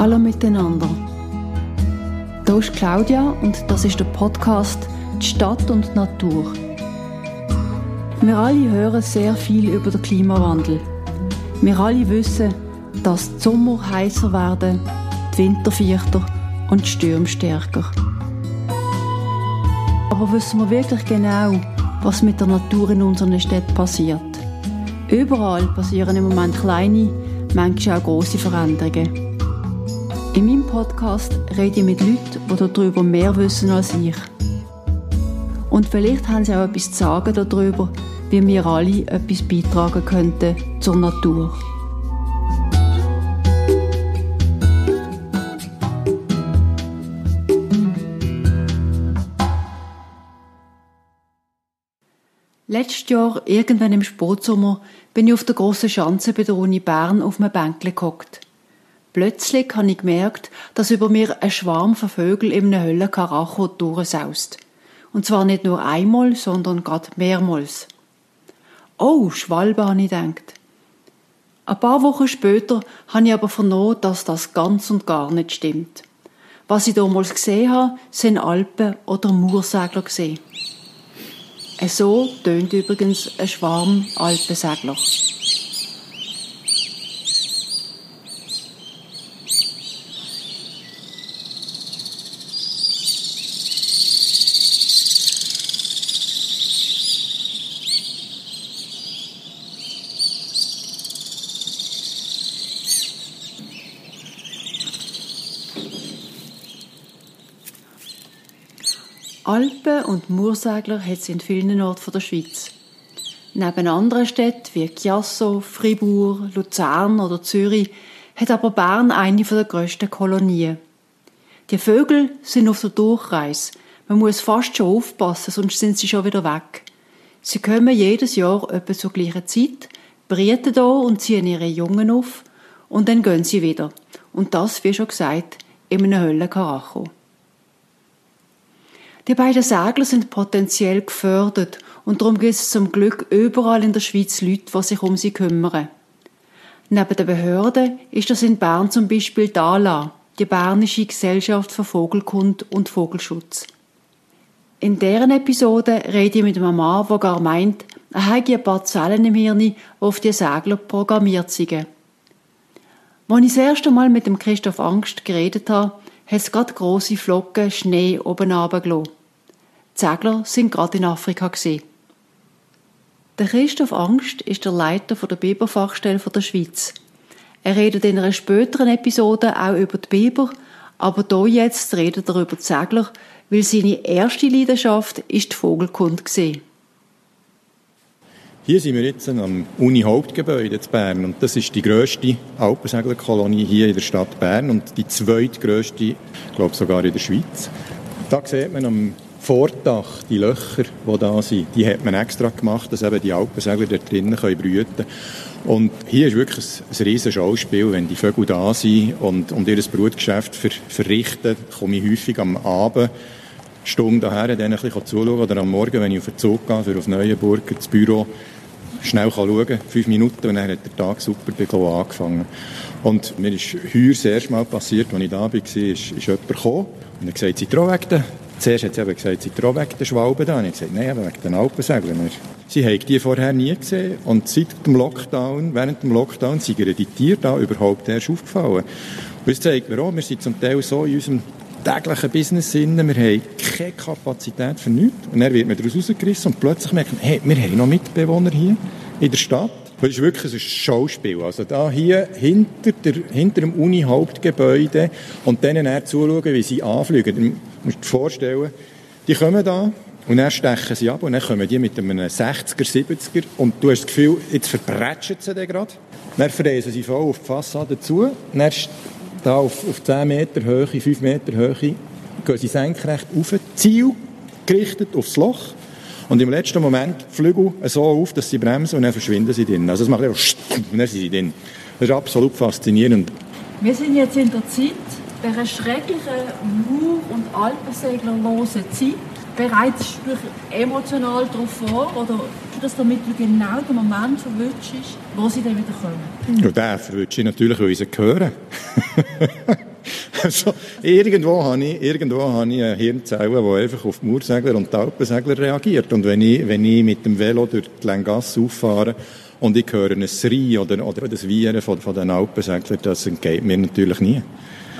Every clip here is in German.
Hallo miteinander. Hier ist Claudia und das ist der Podcast Die Stadt und die Natur. Wir alle hören sehr viel über den Klimawandel. Wir alle wissen, dass die Sommer heißer werden, die Winter vierter und die Stürme stärker. Aber wissen wir wirklich genau, was mit der Natur in unseren Städten passiert? Überall passieren im Moment kleine, manchmal auch große Veränderungen. In meinem Podcast rede ich mit Leuten, die darüber mehr wissen als ich. Und vielleicht haben sie auch etwas zu sagen darüber, wie wir alle etwas beitragen könnten zur Natur. Letztes Jahr, irgendwann im Sportsommer, bin ich auf der grossen Schanze bei der Uni Bern auf einem Bänkle gehockt. Plötzlich habe ich gemerkt, dass über mir ein Schwarm von Vögeln einem Höllenkaracho durchsaust. Und zwar nicht nur einmal, sondern gerade mehrmals. Oh, Schwalbe, habe ich gedacht. Ein paar Wochen später habe ich aber vernommen, dass das ganz und gar nicht stimmt. Was ich damals gesehen habe, sind Alpen- oder Moorsegler gesehen. So tönt übrigens ein Schwarm Alpensegler. Alpen- und Moorsegler hat es in vielen Orten der Schweiz. Neben anderen Städten wie Chiasso, Fribourg, Luzern oder Zürich hat aber Bern eine der grössten Kolonien. Die Vögel sind auf der Durchreise. Man muss fast schon aufpassen, sonst sind sie schon wieder weg. Sie kommen jedes Jahr etwa zur gleichen Zeit, brüten hier und ziehen ihre Jungen auf und dann gehen sie wieder. Und das, wie schon gesagt, in einem Höllenkaracho. Die beiden Segler sind potenziell gefördert und darum gibt es zum Glück überall in der Schweiz Leute, die sich um sie kümmern. Neben den Behörden ist das in Bern zum Beispiel DALA, die Bernische Gesellschaft für Vogelkund und Vogelschutz. In deren Episode rede ich mit einem Mann, der gar meint, er habe ein paar Zellen im Hirn, die auf die Segler programmiert sind. Als ich das erste Mal mit dem Christoph Angst geredet habe, hat es gerade grosse Flocken Schnee oben runtergelassen. Segler sind gerade in Afrika gesehen. Der Christoph Angst ist der Leiter der Biberfachstelle der Schweiz. Er redet in einer späteren Episode auch über die Biber, aber hier jetzt redet er über die Segler, weil seine erste Leidenschaft ist die Vogelkunde gesehen. Hier sind wir jetzt am Uni-Hauptgebäude in Bern und das ist die grösste Alpenseglerkolonie hier in der Stadt Bern und die zweitgrösste, ich glaube sogar in der Schweiz. Da sieht man am Vordach die Löcher, die da sind, die hat man extra gemacht, dass eben die Alpensegler dort drinnen können brüten können. Und hier ist wirklich ein, ein riesiges Schauspiel, wenn die Vögel da sind und, und ihr Brutgeschäft ver, verrichten, komme ich häufig am Abend Stunde daher, dann ein bisschen zuschauen oder am Morgen, wenn ich auf den Zug gehe, für auf Neuenburg, ins Büro, schnell schauen kann, fünf Minuten, und dann hat der Tag super angefangen. Und mir ist heuer das erste Mal passiert, als ich da war, ist, ist jemand gekommen und er gesagt, sie wegen den Zuerst hat sie eben gesagt, sie wegen der Schwalben da. Und ich gesagt, nein, wegen den Alpenseglern. Sie haben die vorher nie gesehen. Und seit dem Lockdown, während dem Lockdown, sind ihr die Tiere da überhaupt erst aufgefallen. Und das zeigt mir auch, wir sind zum Teil so in unserem täglichen Business drin, wir haben keine Kapazität für nichts. Und dann wird man daraus rausgerissen und plötzlich merkt man, hey, wir haben noch Mitbewohner hier in der Stadt. Das ist wirklich ein Schauspiel. Also da hier hinter, der, hinter dem Uni-Hauptgebäude und denen dann zuschauen, wie sie anfliegen. Du musst dir vorstellen, die kommen da und dann stechen sie ab und dann kommen die mit einem 60er, 70er und du hast das Gefühl, jetzt verbretschen sie den gerade. Dann fräsen sie voll auf die Fassade zu. Dann da auf, auf 10 Meter Höhe, 5 Meter Höhe, gehen sie senkrecht auf, Ziel gerichtet aufs Loch. Und im letzten Moment Flügel so auf, dass sie bremsen und dann verschwinden sie drin. Also es macht einfach und dann sind sie drin. Das ist absolut faszinierend. Wir sind jetzt in der Zeit, dieser schrecklichen Mur- und Alpenseglerlosen Zeit. Bereitest du dich emotional darauf vor oder dass damit du genau den Moment verwünschst, wo sie dann wieder kommen? Ja, den verwünsche ich natürlich, weil sie höre. Also, irgendwo habe ich, irgendwo habe ich eine Hirnzelle, die einfach auf die Moorsegler und die Alpensegler reagiert. Und wenn ich, wenn ich mit dem Velo durch die Lengasse auffahre und ich höre ein Schreien oder, oder das Wiehern von, von den Alpenseglern, das entgeht mir natürlich nie.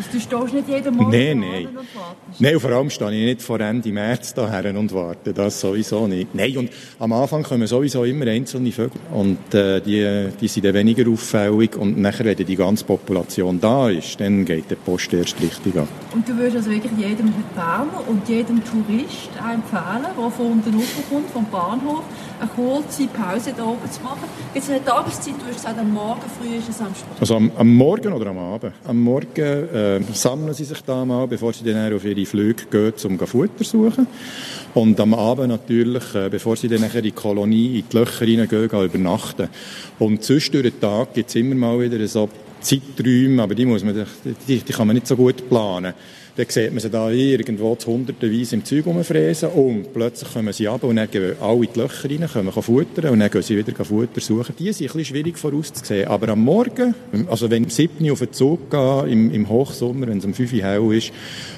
Also du stehst nicht jeden Morgen nein, nein. und wartest? Nein, vor allem stehe ich nicht vor Ende März daher und warte. Das sowieso nicht. Nein, und am Anfang kommen sowieso immer einzelne Vögel. Und äh, die, die sind dann weniger auffällig. Und nachher, wenn die ganze Population da ist, dann geht die Post erst richtig an. Und du würdest also wirklich jedem Berner und jedem Tourist empfehlen, der von unten kommt, vom Bahnhof, eine kurze Pause da oben zu machen. Jetzt eine Tageszeit, du hast gesagt, am Morgen früh ist es am Sport. Also am, am, Morgen oder am Abend? Am Morgen äh, sammeln sie sich da mal, bevor sie dann auf ihre Flüge gehen, um Futter zu suchen. Und am Abend natürlich, äh, bevor sie dann in die Kolonie, in die Löcher reingehen, gehen übernachten. Und sonst durch den Tag gibt es immer mal wieder so Zeiträume, aber die, muss man, die, die kann man nicht so gut planen. Dann sieht man sie da irgendwo zu hundertenweise im Zeug rumfräsen und plötzlich kommen sie ab und dann gehen alle in die Löcher rein, können futtern und dann gehen sie wieder Futter suchen. Die sind ein bisschen schwierig vorauszusehen. Aber am Morgen, also wenn am 7. auf den Zug gehen, im, im Hochsommer, wenn es um 5 Uhr hell ist,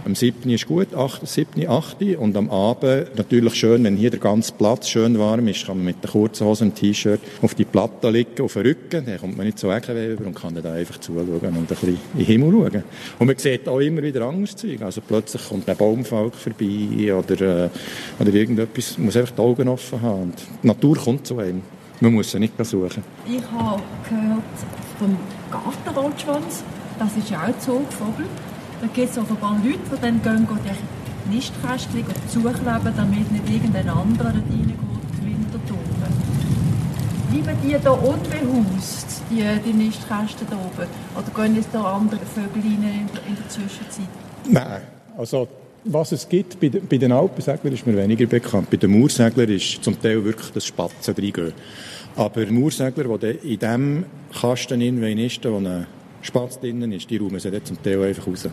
am 7. ist gut, 8, 7, 8 und am Abend natürlich schön, wenn hier der ganze Platz schön warm ist, kann man mit der kurzen Hose und T-Shirt auf die Platte liegen, auf den Rücken, dann kommt man nicht so Eckenweh über und kann dann einfach zuschauen und ein bisschen in den Himmel schauen. Und man sieht auch immer wieder anderes Zeug. Also plötzlich kommt ein Baumfalk vorbei oder, äh, oder irgendetwas. Man muss einfach die Augen offen haben. Und die Natur kommt zu einem. Man muss sie nicht suchen. Ich habe gehört vom Gartenrotschwanz, das ist ja auch ein Zugvogel. Da gibt es offenbar Leute, die dann gehen, die Nistkästchen zukleben, damit nicht irgendein anderer reingeht, die Wintertauben. Bleiben die hier unbehaust, die, die Nistkästen hier oben? Oder gehen jetzt da andere Vögel rein in der Zwischenzeit? Nein, also was es gibt, bei, bei den Alpenseglern ist mir weniger bekannt. Bei den Moorseglern ist zum Teil wirklich das Spatzen reingehen. Aber Moorsegler, die in dem Kasten drin ist, wo ein Spatz drin ist, die räumen sie zum Teil einfach raus.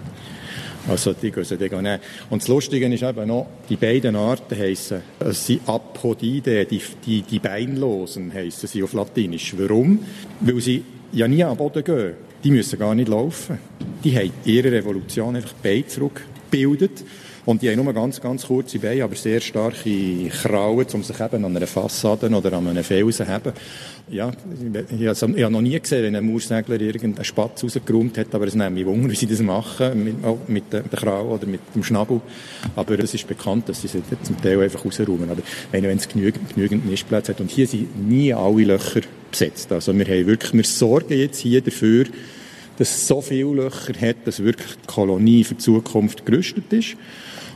Also die gehen sie dann nehmen. Und das Lustige ist eben noch, die beiden Arten heissen, es sind Apodide, die, die, die Beinlosen heissen sie auf Latinisch. Warum? Weil sie ja nie am Boden gehen die müssen gar nicht laufen. Die haben ihre Revolution einfach Beine zurückgebildet. Und die haben nur ganz, ganz kurze Beine, aber sehr starke Krauen, um sich eben an einer Fassade oder an einem Felsen zu haben. Ja, ich, ich habe noch nie gesehen, wenn ein Mauersegler irgendeinen Spatz rausgeräumt hat, aber es nimmt mich wunder, wie sie das machen, mit, oh, mit der Krauen oder mit dem Schnabel. Aber es ist bekannt, dass sie sie zum Teil einfach rausräumen. Aber wenn es genügend, genügend Nistplätze hat. Und hier sind nie alle Löcher besetzt. Also wir haben wirklich, wir sorgen jetzt hier dafür, dass es so viele Löcher hat, dass wirklich die Kolonie für die Zukunft gerüstet ist.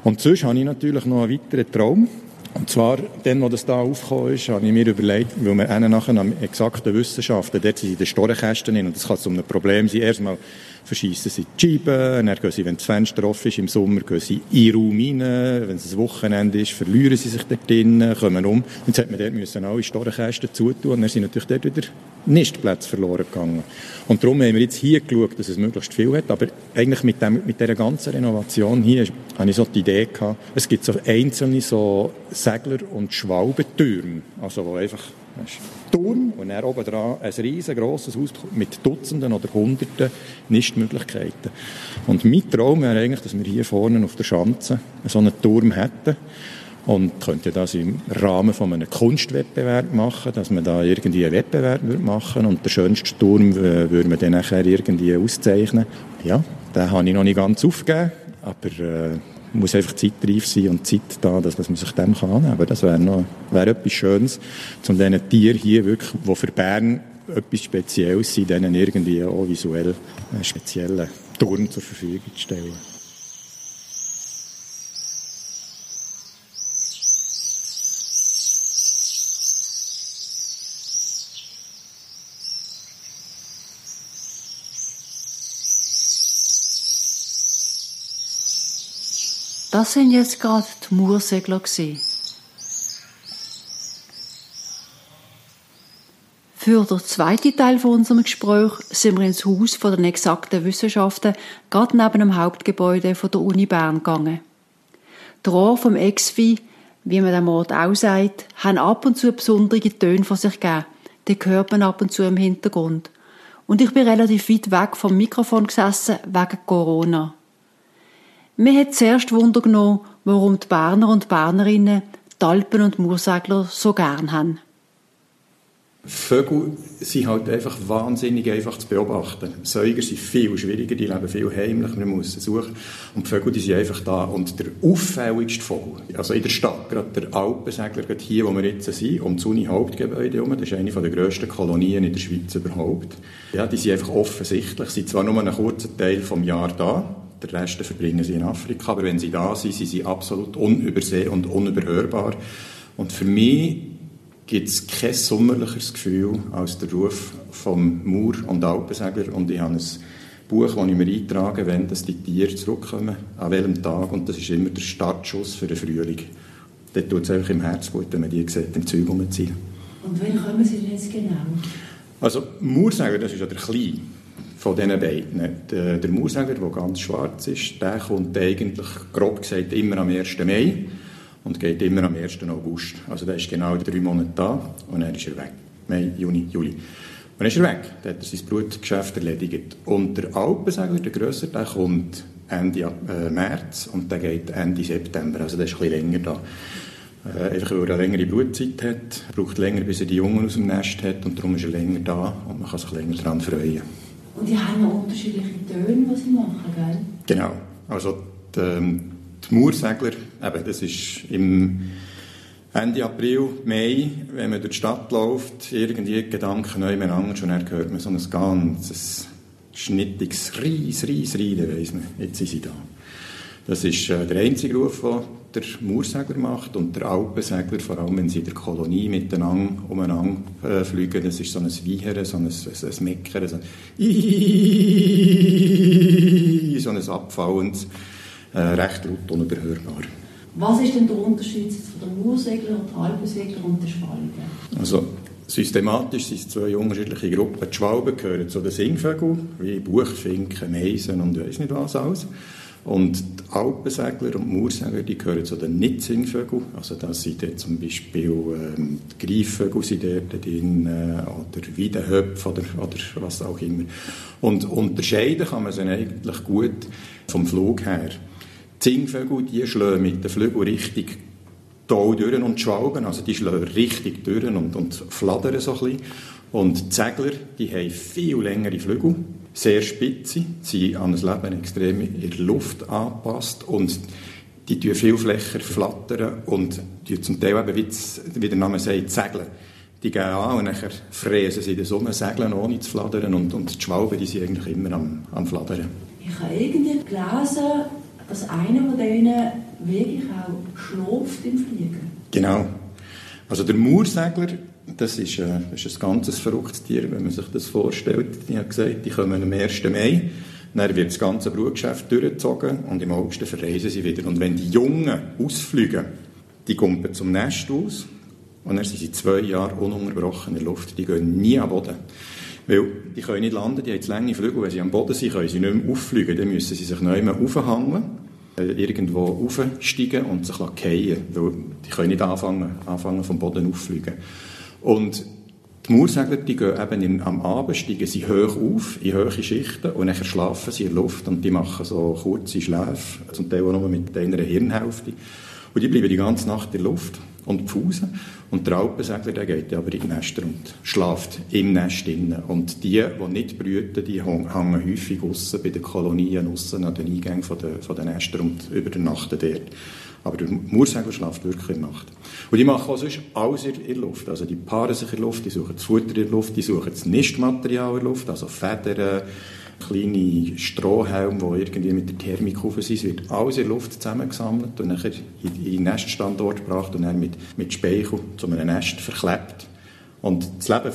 Und sonst habe ich natürlich noch einen weiteren Traum. Und zwar, dann, wo das da aufgekommen ist, habe ich mir überlegt, weil wir nachher an exakten Wissenschaften, dort sind in den Storenkästen und das kann so ein Problem sein. Erstmal verschießen sie die Scheiben, dann gehen sie, wenn das Fenster offen ist, im Sommer gehen sie in den Raum rein, wenn es ein Wochenende ist, verlieren sie sich dort drinnen, kommen um. Jetzt hat man dort müssen alle Storenkästen zutun und dann sind natürlich dort wieder Nistplätze verloren gegangen. Und darum haben wir jetzt hier geschaut, dass es möglichst viel hat, aber eigentlich mit, dem, mit dieser ganzen Renovation hier habe ich so die Idee gehabt, es gibt so einzelne so Segler- und Schwalbentürme, also wo einfach Turm und dann oben dran ein riesengroßes Haus mit Dutzenden oder Hunderten Nistmöglichkeiten. Und mein Traum wäre eigentlich, dass wir hier vorne auf der Schanze so einen Turm hätten und könnte das im Rahmen von einem Kunstwettbewerb machen, dass man da irgendwie einen Wettbewerb machen und den schönsten Turm würde man dann nachher irgendwie auszeichnen. Ja, den habe ich noch nicht ganz aufgegeben, aber äh, muss einfach zeitreif sein und Zeit da, dass man sich dem kann annehmen kann. Das wäre noch wäre etwas Schönes, um diesen Tieren hier wirklich, die für Bern etwas Spezielles sind, denen irgendwie auch visuell einen speziellen Turm zur Verfügung zu stellen. Das sind jetzt gerade die Moorsegler Für den zweiten Teil von unserem Gespräch sind wir ins Haus von den exakten Wissenschaften, gerade neben dem Hauptgebäude von der Uni Bern gegangen. Die Rohre vom Exvi, wie man dem Ort auch sagt, haben ab und zu besondere Töne von sich gegeben. Die hört man ab und zu im Hintergrund. Und ich bin relativ weit weg vom Mikrofon gesessen, wegen Corona. Mir hat zuerst Wunder genommen, warum die Berner und Bernerinnen die Alpen- und Moorsegler so gern haben. Vögel sind halt einfach wahnsinnig einfach zu beobachten. Säuger sind viel schwieriger, die leben viel heimlich, man muss sie suchen. Und die Vögel, die sind einfach da. Und der auffälligste Vogel, also in der Stadt, gerade der Alpensegler, gerade hier, wo wir jetzt sind, um das Uni-Hauptgebäude herum, das ist eine der grössten Kolonien in der Schweiz überhaupt. Ja, die sind einfach offensichtlich, sind zwar nur einen kurzen Teil vom Jahr da, der Rest verbringen sie in Afrika, aber wenn sie da sind, sind sie absolut unübersehen und unüberhörbar. Und für mich gibt es kein sommerlicheres Gefühl als der Ruf vom Mauer und Alpensegler. Und ich habe ein Buch, das ich mir eintrage, wenn das die Tiere zurückkommen, an welchem Tag. Und das ist immer der Startschuss für den Frühling. Dort tut es einfach im Herz gut, wenn man die sieht, im Zeug rumziehen. Und wann kommen sie denn jetzt genau? Also, Mauersegler, das ist ja der Kleine von diesen beiden. Der, der Mauersegler, der ganz schwarz ist, der kommt eigentlich, grob gesagt, immer am 1. Mai und geht immer am 1. August. Also der ist genau drei Monate da und dann ist er weg. Mai, Juni, Juli. Und dann ist er weg. Dann hat er sein Brutgeschäft erledigt. Und der Alpensegler, der Grösser, der kommt Ende äh, März und der geht Ende September. Also der ist ein länger da. Äh, einfach weil er eine längere Brutzeit hat, braucht länger, bis er die Jungen aus dem Nest hat und darum ist er länger da und man kann sich länger daran freuen. Und die haben noch unterschiedliche Töne, die sie machen, gell? Genau. Also die, ähm, die Moorsegler, eben, das ist im Ende April, Mai, wenn man durch die Stadt läuft, irgendwie Gedanken neu miteinander, schon hört man so ein ganzes schnittiges Ries, Ries, Ries, dann weiss man, jetzt sind sie da. Das ist äh, der einzige Ruf, den der Moorsegler macht und der Alpensegler, vor allem wenn sie in der Kolonie miteinander umeinander äh, fliegen, das ist so ein Wiehern, so ein, ein, ein Meckern, so ein, so ein abfallendes äh, recht laut unüberhörbar. Was ist denn der Unterschied zwischen der Moorsegler und der Alpensegler und der Schwalbe? Also, systematisch sind es zwei unterschiedliche Gruppen. Die Schwalben gehören zu den Singvögeln, wie Buchfinken, Meisen und weiss nicht was alles. Und die Alpensegler und Moorsegler, die gehören zu den Nicht-Singvögeln. Also da sind dort zum Beispiel ähm, die Greifvögel sind dort drin, äh, oder Weidenhöpfe oder, oder was auch immer. Und unterscheiden kann man sie eigentlich gut vom Flug her. Die Singvögel, die schlagen mit den Flügeln richtig toll durch und schwalben, also die schlagen richtig durch und, und flattern so ein bisschen. Und die Segler, die haben viel längere Flügel, sehr spitze, sind an das Leben extrem in der Luft angepasst und die tun viel flächer flattern und die zum Teil eben, wie, wie der Name sagt, segeln. Die gehen an und dann fräsen sie in der Sonne, segeln ohne zu flattern und, und die Schwalben, die sind eigentlich immer am, am Flattern. Ich habe irgendwie gelesen, dass einer von denen wirklich auch schläft im Fliegen. Genau. Also der Moorsegler, das ist, äh, ist ein ganz verrücktes Tier, wenn man sich das vorstellt. Ich habe gesagt, die kommen am 1. Mai, dann wird das ganze Brutgeschäft durchgezogen und im August verreisen sie wieder. Und wenn die Jungen ausfliegen, die kommen zum Nest aus und dann sind sie zwei Jahre ununterbrochen in der Luft. Die gehen nie am Boden. Weil die können nicht landen, die haben zu lange Flügel. Wenn sie am Boden sind, können sie nicht mehr auffliegen. Dann müssen sie sich neu mehr aufhängen, äh, irgendwo aufsteigen und sich fallen Weil die können nicht anfangen, anfangen vom Boden auffliegen. Und die Moorsegler, die gehen eben in, am Abend, steigen sie hoch auf, in hohe Schichten, und dann schlafen sie in der Luft und die machen so kurze Schläfe, zum Teil auch nur mit einer Hirnhälfte. Und die bleiben die ganze Nacht in der Luft und pfusen. Und der Alpensegler, der geht aber in die Nester und schlaft im Nest innen. Und die, die nicht brüten, die hängen häufig aussen bei den Kolonien, aussen an den Eingängen von den, von den Nestern und über der Nacht dort. Aber der Moorsegler schläft wirklich in der Nacht. Und die machen auch sonst alles in der Luft. Also die paaren sich in der Luft, die suchen das Futter in der Luft, die suchen das Nistmaterial in der Luft, also Federn, kleine Strohhelme, die irgendwie mit der Thermik rauf sind. Es wird alles in der Luft zusammengesammelt und nachher in den Neststandort gebracht und dann mit, mit Speichel zu einem Nest verklebt. Und das Leben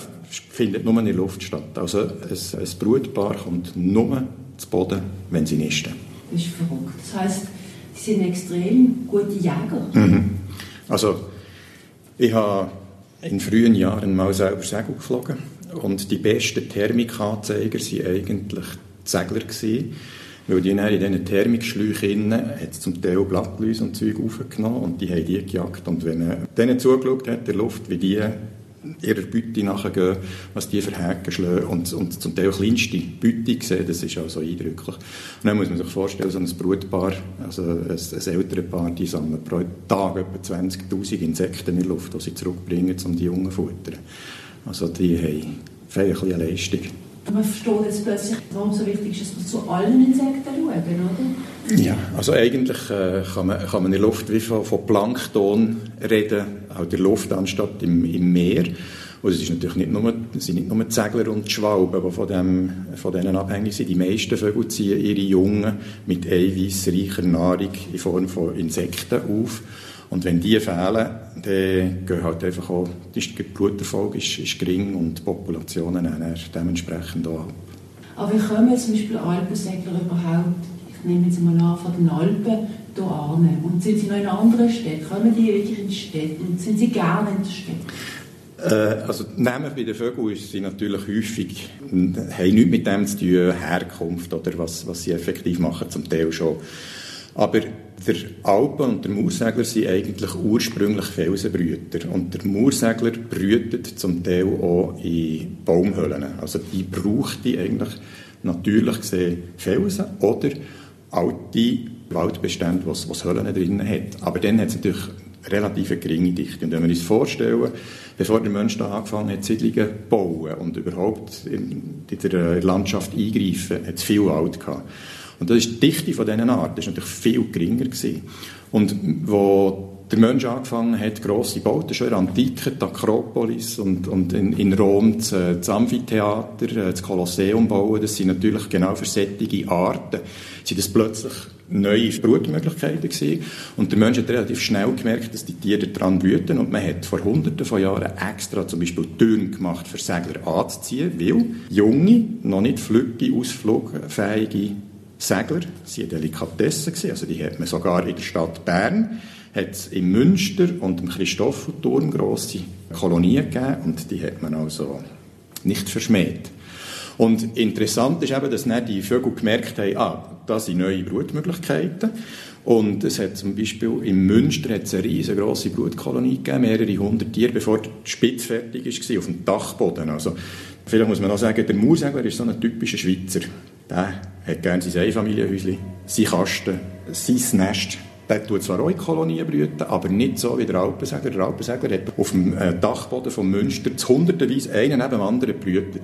findet nur in der Luft statt. Also ein, ein Brutpaar kommt nur zu Boden, wenn sie nisten. Das ist verrückt. Das heisst, sie sind extrem gute Jäger. Mhm. Also, ich habe in frühen Jahren mal selber Segel geflogen und die besten Thermikanzeiger waren eigentlich die Segler. Gewesen, weil die in diesen Thermikschläuchen hat zum Teil Blattläuse und Zeug aufgenommen und die haben die gejagt. Und wenn man denen zugeschaut hat, der Luft, wie die ihrer Beute nachgehen, was die für Häken schlagen und, und zum Teil kleinste Beute sehen, das ist auch so eindrücklich. Und dann muss man sich vorstellen, so ein Brutpaar, also ein, ein älteres Paar, die sammeln pro Tag etwa 20'000 Insekten in der Luft, die sie zurückbringen, um die Jungen zu futtern. Also die haben feierliche Leistung. Man versteht jetzt plötzlich, warum es so wichtig ist, dass wir zu allen Insekten schauen, oder? Ja, also eigentlich äh, kann, man, kann man in der Luft wie von, von Plankton reden, auch der Luft anstatt im, im Meer. Und es ist natürlich nicht nur, sind nicht nur die und Schwalben, die von, dem, von denen abhängig sind. Die meisten Vögel ziehen ihre Jungen mit eiweißreicher Nahrung in Form von Insekten auf. Und wenn die fehlen, dann gehen halt einfach auch, die Bluterfolg ist, ist gering und die Populationen dann dementsprechend auch ab. Aber wie kommen zum Beispiel Alpensegler überhaupt, ich nehme jetzt mal an, von den Alpen hier an? Und sind sie noch in anderen Städten? Kommen die wirklich in die Städte? Und sind sie gerne in der Stadt? Äh, also nämlich bei den Vögeln ist sie natürlich häufig, haben nichts mit dem zu tun, Herkunft oder was, was sie effektiv machen, zum Teil schon. Aber der Alpen und der Maursegler sind eigentlich ursprünglich Felsenbrüter. Und der Maursegler brütet zum Teil auch in Baumhöhlen. Also die braucht die eigentlich natürlich gesehen Felsen oder alte Waldbestände, was, was Höhlen drin hat. Aber dann hat es natürlich relativ geringe Dichte. Und wenn wir uns vorstellen, bevor der Mensch da angefangen hat, Siedlungen zu bauen und überhaupt in, in der Landschaft eingreifen, hat es viel Wald gehabt. Und das ist die Dichte von diesen Arten ist natürlich viel geringer gewesen. Und wo der Mensch angefangen hat, grosse Bauten, schon in der Antike, die Akropolis und, und in, in Rom das, das Amphitheater, äh, das Kolosseum bauen, das sind natürlich genau für solche Arten, sind das plötzlich neue Brutmöglichkeiten gewesen. Und der Mensch hat relativ schnell gemerkt, dass die Tiere daran brüten und man hat vor hunderten von Jahren extra zum Beispiel Türen gemacht, für Segler anzuziehen, weil junge, noch nicht flügge, ausflugfähige Segler, das waren Delikatessen, also die hat man sogar in der Stadt Bern, hat im Münster und im Christoffelturm grosse Kolonien gegeben und die hat man also nicht verschmäht. Und interessant ist eben, dass dann die Vögel gemerkt haben, ah, da sind neue Brutmöglichkeiten. Und es hat zum Beispiel im Münster hat es eine riesengroße Brutkolonie gegeben, mehrere hundert Tiere, bevor die Spitze fertig war, auf dem Dachboden. Also, vielleicht muss man auch sagen, der Maursegler ist so ein typischer Schweizer. Der hat gerne sein Einfamilienhäuschen, sein Kasten, sein Nest. Der tut zwar auch Kolonien brüten, aber nicht so wie der Alpensegler. Der Alpensegler hat auf dem äh, Dachboden von Münster zu hundertenweise einen neben dem anderen brütet.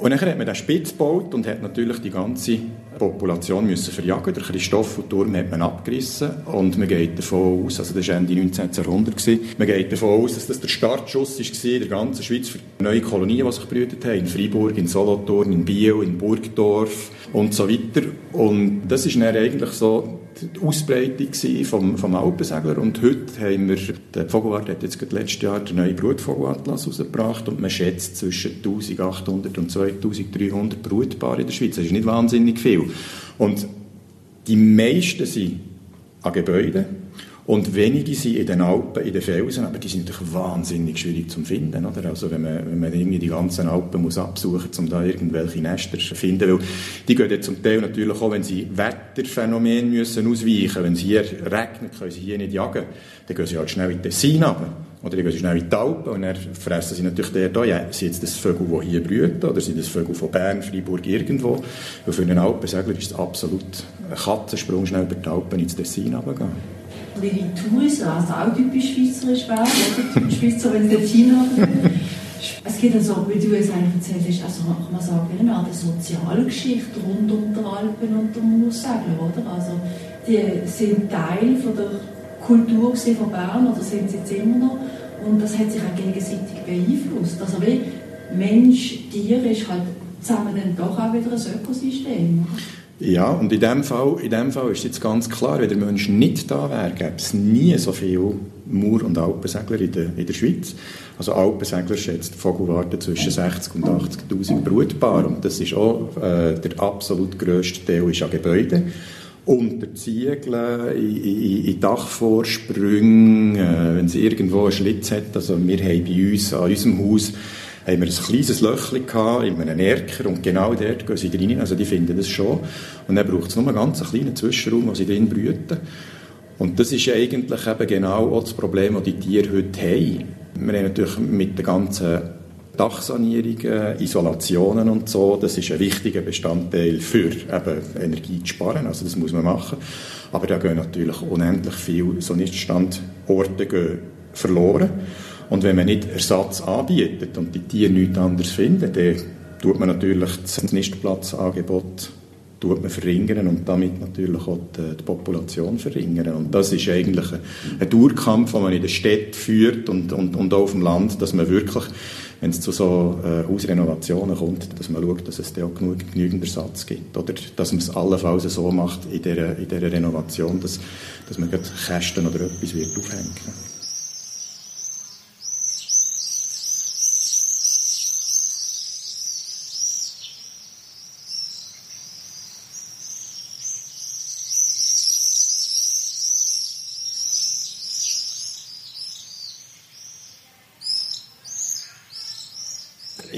Und dann hat man den Spitz gebaut und hat natürlich die ganze Population müssen verjagen. Der Christoffelturm hat man abgerissen und man geht davon aus, also das war Ende 19. Jahrhundert, man geht davon aus, dass das der Startschuss war in der ganzen Schweiz für neue Kolonien, die sich gebrütet haben, in Freiburg, in Solothurn, in Biel, in Burgdorf und so weiter. Und das ist dann eigentlich so die Ausbreitung vom, vom Alpensegler und heute haben wir, der Vogelwart hat jetzt gerade letztes Jahr den neuen Brutvogelatlas herausgebracht und man schätzt zwischen 1800 und 2300 Brutpaare in der Schweiz. Das ist nicht wahnsinnig viel. Und die meisten sind an Gebäuden und wenige sind in den Alpen, in den Felsen, aber die sind natürlich wahnsinnig schwierig zu finden. Oder? Also wenn man, wenn man irgendwie die ganzen Alpen muss absuchen muss, um da irgendwelche Nester zu finden, weil die gehen dann zum Teil natürlich auch, wenn sie Wetterphänomene müssen ausweichen, wenn es hier regnet, können sie hier nicht jagen, dann gehen sie halt schnell in den Tessin runter. Oder die gehen schnell in die Alpen und dann fressen sie natürlich der da, ja, sind jetzt das Vögel, die hier brüten, oder sind das Vögel von Bern, Freiburg, irgendwo. Und für einen Alpensegler ist es absolut ein Katzensprung, schnell über die Alpen ins Tessin runtergehen. Wie die Tours, also auch typisch schweizerisch wäre, oder? Schweizer, wenn sie dort hinhaben. Es gibt also, wie du es eigentlich erzählt hast, also kann man sagen, eine Art Sozialgeschichte rund um die Alpen und den Moorsegler, oder? Also, die sind Teil von der Kultur von Bern, oder sind sie jetzt immer noch, und das hat sich auch gegenseitig beeinflusst. Also, wie Mensch, Tier ist halt zusammen dann doch auch wieder ein Ökosystem. Ja, und in dem Fall, in dem Fall ist jetzt ganz klar, wenn der Mensch nicht da wäre, gäbe es nie so viele Mur- und Alpensegler in der, in der Schweiz. Also Alpensegler schätzt Vogelwarte zwischen 60 und 80'000 Brutpaare und das ist auch äh, der absolut grösste Teil ist an Gebäuden. Unter Ziegeln, in, in, in Dachvorsprüngen, äh, wenn es irgendwo einen Schlitz hat. Also wir haben bei uns, an unserem Haus, haben wir ein kleines Löchchen in einem Erker und genau dort gehen sie rein, also die finden das schon. Und dann braucht es nur einen ganz kleinen Zwischenraum, wo sie drin brüten. Und das ist eigentlich eben genau auch das Problem, das die Tiere heute haben. Wir haben natürlich mit den ganzen Dachsanierungen, Isolationen und so, das ist ein wichtiger Bestandteil für eben Energie zu sparen, also das muss man machen. Aber da gehen natürlich unendlich viele so Nichtstandorte verloren. Und wenn man nicht Ersatz anbietet und die Tiere nichts anderes finden, dann tut man natürlich das Nistplatzangebot tut man verringern und damit natürlich auch die, die, Population verringern. Und das ist eigentlich ein, ein Durchkampf, den man in der Stadt führt und, und, und auch auf dem Land, dass man wirklich, wenn es zu so äh, Hausrenovationen kommt, dass man schaut, dass es da auch genug, genügend Ersatz gibt. Oder dass man es allenfalls so macht in dieser, in dieser Renovation, dass, dass man Kästen oder etwas wird aufhängen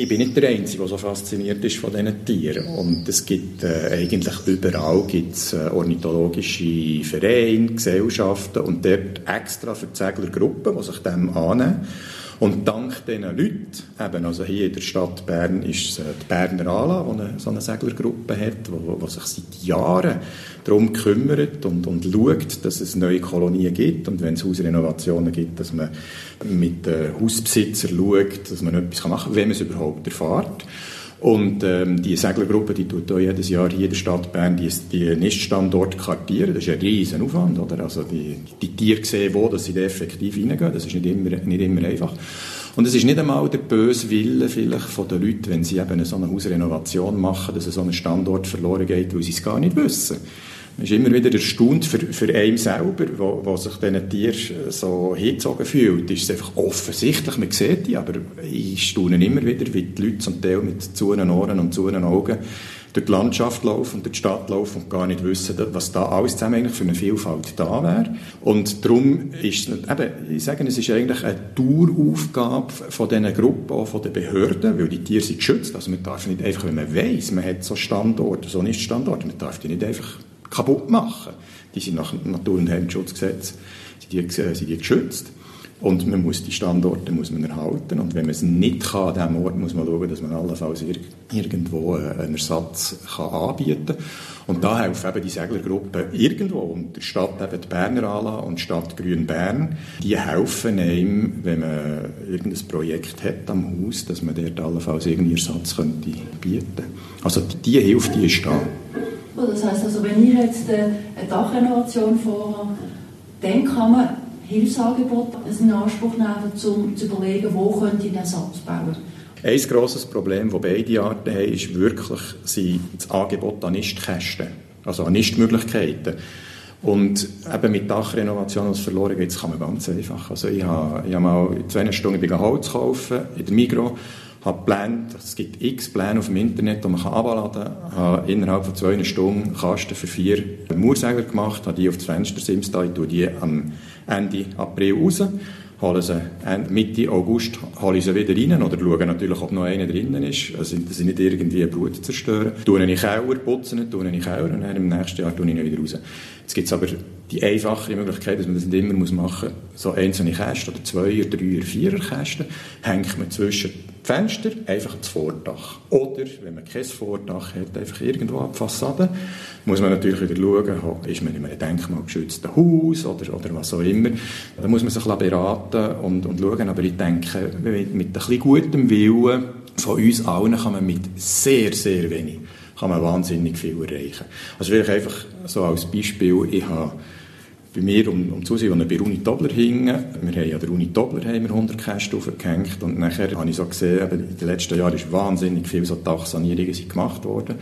ich bin nicht der Einzige, der so fasziniert ist von diesen Tieren. Und es gibt äh, eigentlich überall gibt's, äh, ornithologische Vereine, Gesellschaften und dort extra für Seglergruppen, die sich dem annehmen. Und dank diesen Leuten, eben also hier in der Stadt Bern ist es äh, die Berner Ala, die eine, so eine Seglergruppe hat, die sich seit Jahren darum kümmert und, und schaut, dass es neue Kolonien gibt und wenn es Hausrenovationen gibt, dass man mit den Hausbesitzern schaut, dass man etwas machen kann, wenn man es überhaupt erfährt. Und ähm, die Seglergruppe, die tut auch jedes Jahr hier in der Stadt Bern die, die Niststandorte kartieren. Das ist ein riesen Aufwand, oder? Also die, die Tiere sehen, wo dass sie da effektiv reingehen. Das ist nicht immer, nicht immer einfach. Und es ist nicht einmal der böse Wille vielleicht von den Leuten, wenn sie eben so eine Hausrenovation machen, dass so ein Standort verloren geht, weil sie es gar nicht wissen. Man ist immer wieder erstaunt für, für einen selber, wo, wo sich diesen Tier so hingezogen fühlt. Ist es einfach offensichtlich, man sieht die, aber ich staune immer wieder, wie die Leute zum Teil mit zu Ohren und zu Augen durch die Landschaft laufen und durch die Stadt laufen und gar nicht wissen, was da alles zusammen eigentlich für eine Vielfalt da wäre. Und darum ist es, eben, ich sage, es ist eigentlich eine Daueraufgabe von diesen Gruppen, auch von den Behörden, weil die Tiere sind geschützt. Also man darf nicht einfach, wenn man weiss, man hat so Standorte, so nicht Standorte, man darf die nicht einfach kaputt machen. Die sind nach dem Natur- und Heimschutzgesetz sind die, äh, sind die geschützt. Und man muss die Standorte muss man erhalten. Und wenn man es nicht kann an diesem Ort, muss man schauen, dass man allenfalls irgendwo äh, einen Ersatz kann anbieten kann. Und da helfen eben die Seglergruppen irgendwo. Und die Stadt eben die Berner Ala und die Stadt Grün Bern, die helfen einem, wenn man irgendein Projekt hat am Haus, dass man dort allenfalls irgendwie Ersatz könnte bieten Also die Hilfe, die ist da. Das heisst also, wenn ich jetzt äh, eine Dachrenovation vorhabe, dann kann man Hilfsangebote in Anspruch nehmen, um zu überlegen, wo könnte ich einen Ersatz bauen. Ein grosses Problem, das beide Arten haben, ist wirklich das Angebot an Nistkästen, also an Nistmöglichkeiten. Und eben mit Dachrenovation, was verloren geht, kann man ganz einfach. Also ich habe, ich habe mal zwei Stunden Holz kaufen in der Migros habe Pläne, es gibt x Pläne auf dem Internet, die man abladen kann, habe innerhalb von zwei Stunden Kasten für vier Mauersäger gemacht, habe die auf das Fenstersims da, ich tue die am Ende April raus, hole sie Mitte August hole ich sie wieder rein oder schaue natürlich, ob noch einer drinnen ist, also, dass sie nicht irgendwie Blut zerstören. Tue den Keller, putze ihn, tue den Keller und dann im nächsten Jahr tue ich ihn wieder raus. Jetzt gibt es aber die einfache Möglichkeit, dass man das nicht immer machen muss, so einzelne Kästen oder zwei, oder drei oder vier Kästen, hängt man zwischen Fenster, einfach das Vordach. Oder, wenn man kein Vordach hat, einfach irgendwo ab Fassade, muss man natürlich wieder schauen, ist man in einem denkmalgeschützten Haus oder, oder was auch immer. Da muss man sich beraten und, und schauen. Aber ich denke, mit, mit ein bisschen gutem Willen von uns allen kann man mit sehr, sehr wenig kann man wahnsinnig viel erreichen. Also vielleicht einfach so als Beispiel, ich habe bei mir um, um zu sein, als bei Uni Dobler hingen. Wir haben ja der Uni Dobler haben wir 100 Kästen aufgehängt und nachher habe ich so gesehen, eben in den letzten Jahren ist wahnsinnig viel so Dachsanierungen gemacht worden.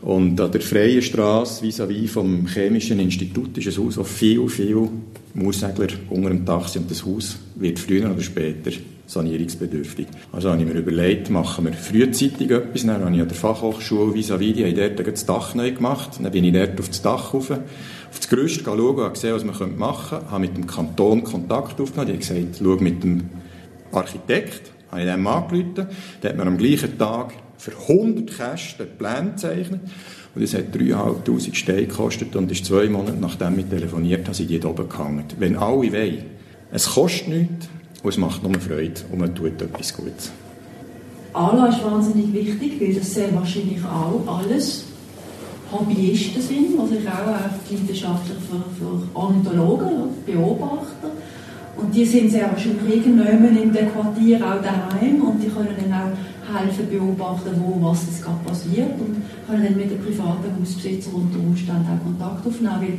Und an der Freien Straße, vis-à-vis vom Chemischen Institut, ist ein Haus, wo viel, viel Mauersegler unter dem Dach sind. Und das Haus wird früher oder später sanierungsbedürftig. Also habe ich mir überlegt, machen wir frühzeitig etwas. Dann habe ich an der Fachhochschule vis-à-vis, die haben dort das Dach neu gemacht. Dann bin ich dort auf das Dach rauf, auf das Gerüst schauen, habe gesehen, was man machen könnte. Habe mit dem Kanton Kontakt aufgenommen. Die haben gesagt, schau mit dem Architekt. Habe ich dem angerufen. Der hat mir am gleichen Tag für 100 Kästen Pläne gezeichnet. Und es hat 3'500 Steine gekostet und ist zwei Monate nachdem ich telefoniert habe, sind die oben gehangen. Wenn alle wollen, es kostet nichts, Und es macht nur Freude und man tut etwas Gutes. ALA ist wahnsinnig wichtig, weil das sehr wahrscheinlich auch alles Hobbyisten sind, also ich auch leidenschaftlich für, für Ornithologen, Beobachter. Und die sind sehr wahrscheinlich irgendwann in dem Quartier auch daheim und die können dann auch helfen beobachten, wo was das gerade passiert und können dann mit den privaten Hausbesitzern unter Umständen auch Kontakt aufnehmen. Weil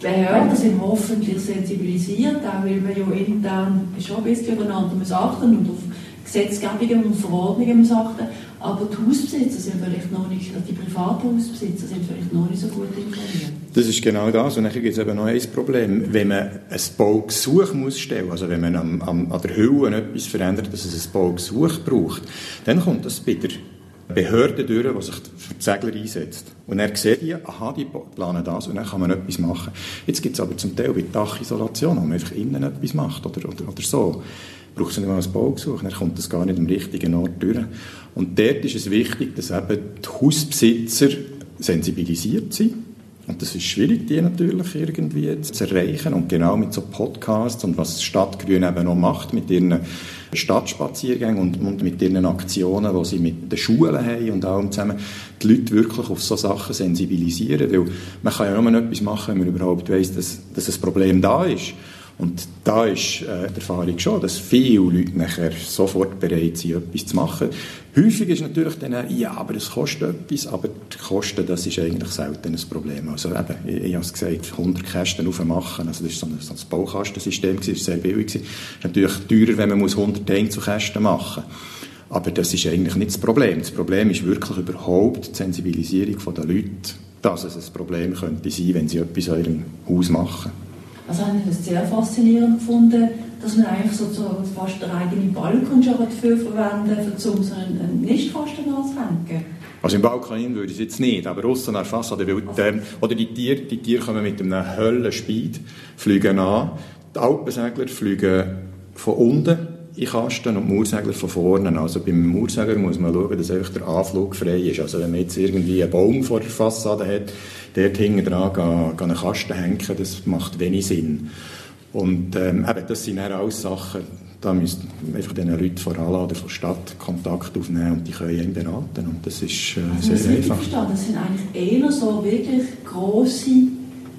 die Behörden sind hoffentlich sensibilisiert, auch weil wir ja intern schon ein bisschen aufeinander achten und auf Gesetzgebungen und Verordnungen achten. Aber die Hausbesitzer sind vielleicht noch nicht, also die privaten Hausbesitzer sind vielleicht noch nicht so gut informiert. Das ist genau das. Und dann gibt es eben noch ein Problem. Wenn man ein Baugesuch muss stellen, also wenn man am, am, an der Hülle etwas verändert, dass es ein Baugesuch braucht, dann kommt das bei der Behörde durch, die sich für die Segler einsetzt. Und er sieht die, aha, die planen das und dann kann man etwas machen. Jetzt gibt es aber zum Teil bei Dachisolation, wo man einfach innen etwas macht oder, oder, oder so braucht es nicht mal ein Baugesuch, dann kommt das gar nicht am richtigen Ort durch. Und dort ist es wichtig, dass eben die Hausbesitzer sensibilisiert sind. Und das ist schwierig, die natürlich irgendwie zu erreichen. Und genau mit so Podcasts und was Stadtgrün eben noch macht, mit ihren Stadtspaziergängen und, und mit ihren Aktionen, die sie mit den Schulen haben und allem zusammen, die Leute wirklich auf so Sachen sensibilisieren. Weil man kann ja nur etwas machen, wenn man überhaupt weiss, dass, dass ein Problem da ist. Und da ist äh, die Erfahrung schon, dass viele Leute nachher sofort bereit sind, etwas zu machen. Häufig ist natürlich dann, ja, aber es kostet etwas, aber die Kosten, das ist eigentlich selten ein Problem. Also eben, ich, ich habe es gesagt, 100 Kästen aufmachen, also das war so ein, so ein Baukastensystem, das war sehr billig. Es ist natürlich teurer, wenn man 100 Einzelkästen machen muss. Aber das ist eigentlich nicht das Problem. Das Problem ist wirklich überhaupt die Sensibilisierung der Leute, dass es ein Problem könnte sein, wenn sie etwas in ihrem Haus machen. Also habe ich das sehr faszinierend gefunden, dass man eigentlich sozusagen fast den eigenen Balkon schon dafür verwenden um so einen Nistkasten anzuhängen. Also im Balkon würde ich es jetzt nicht, aber an der Fassade, weil die, oder die Tiere, die Tiere kommen mit einem Höllenspeed, fliegen an, die Alpensegler fliegen von unten in Kasten und die Moorsegler von vorne. Also beim Moorsegler muss man schauen, dass einfach der Anflug frei ist. Also wenn man jetzt irgendwie einen Baum vor der Fassade hat, dort hinten dran einen Kasten hängen, das macht wenig Sinn. Und ähm, eben, das sind auch alles Sachen, da müssen einfach den Leuten von Ala oder von Stadt Kontakt aufnehmen und die können ihn beraten. Und das ist äh, also sehr einfach. Verstanden. Das sind eigentlich eher so wirklich grosse,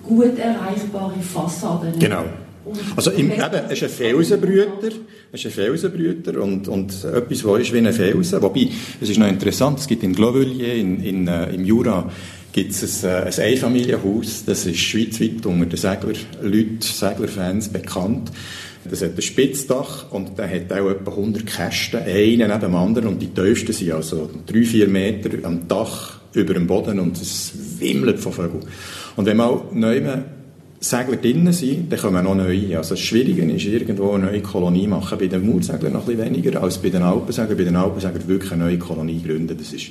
gut erreichbare Fassaden. Genau. Also im, eben, es ist ein Felsenbrüter, es ist ein Felsenbrüter und, und etwas, was ist wie ein Felsen. Wobei, es ist noch interessant, es gibt in Glovilliers, in, in, äh, im Jura, gibt es ein, äh, ein Einfamilienhaus, das ist schweizweit unter den Seglerleuten, Seglerfans bekannt. Das hat ein Spitzdach und der hat auch etwa 100 Kästen, einen neben dem anderen und die tiefsten sind also drei, vier Meter am Dach über dem Boden und es wimmelt von Vögeln. Und wenn man neu Segler drinnen sind, dann kommen noch neue. Also das Schwierige ist, irgendwo eine neue Kolonie machen. Bei den Murseglern noch ein bisschen weniger als bei den Alpenseglern. Bei den Alpenseglern wirklich eine neue Kolonie gründen. Das ist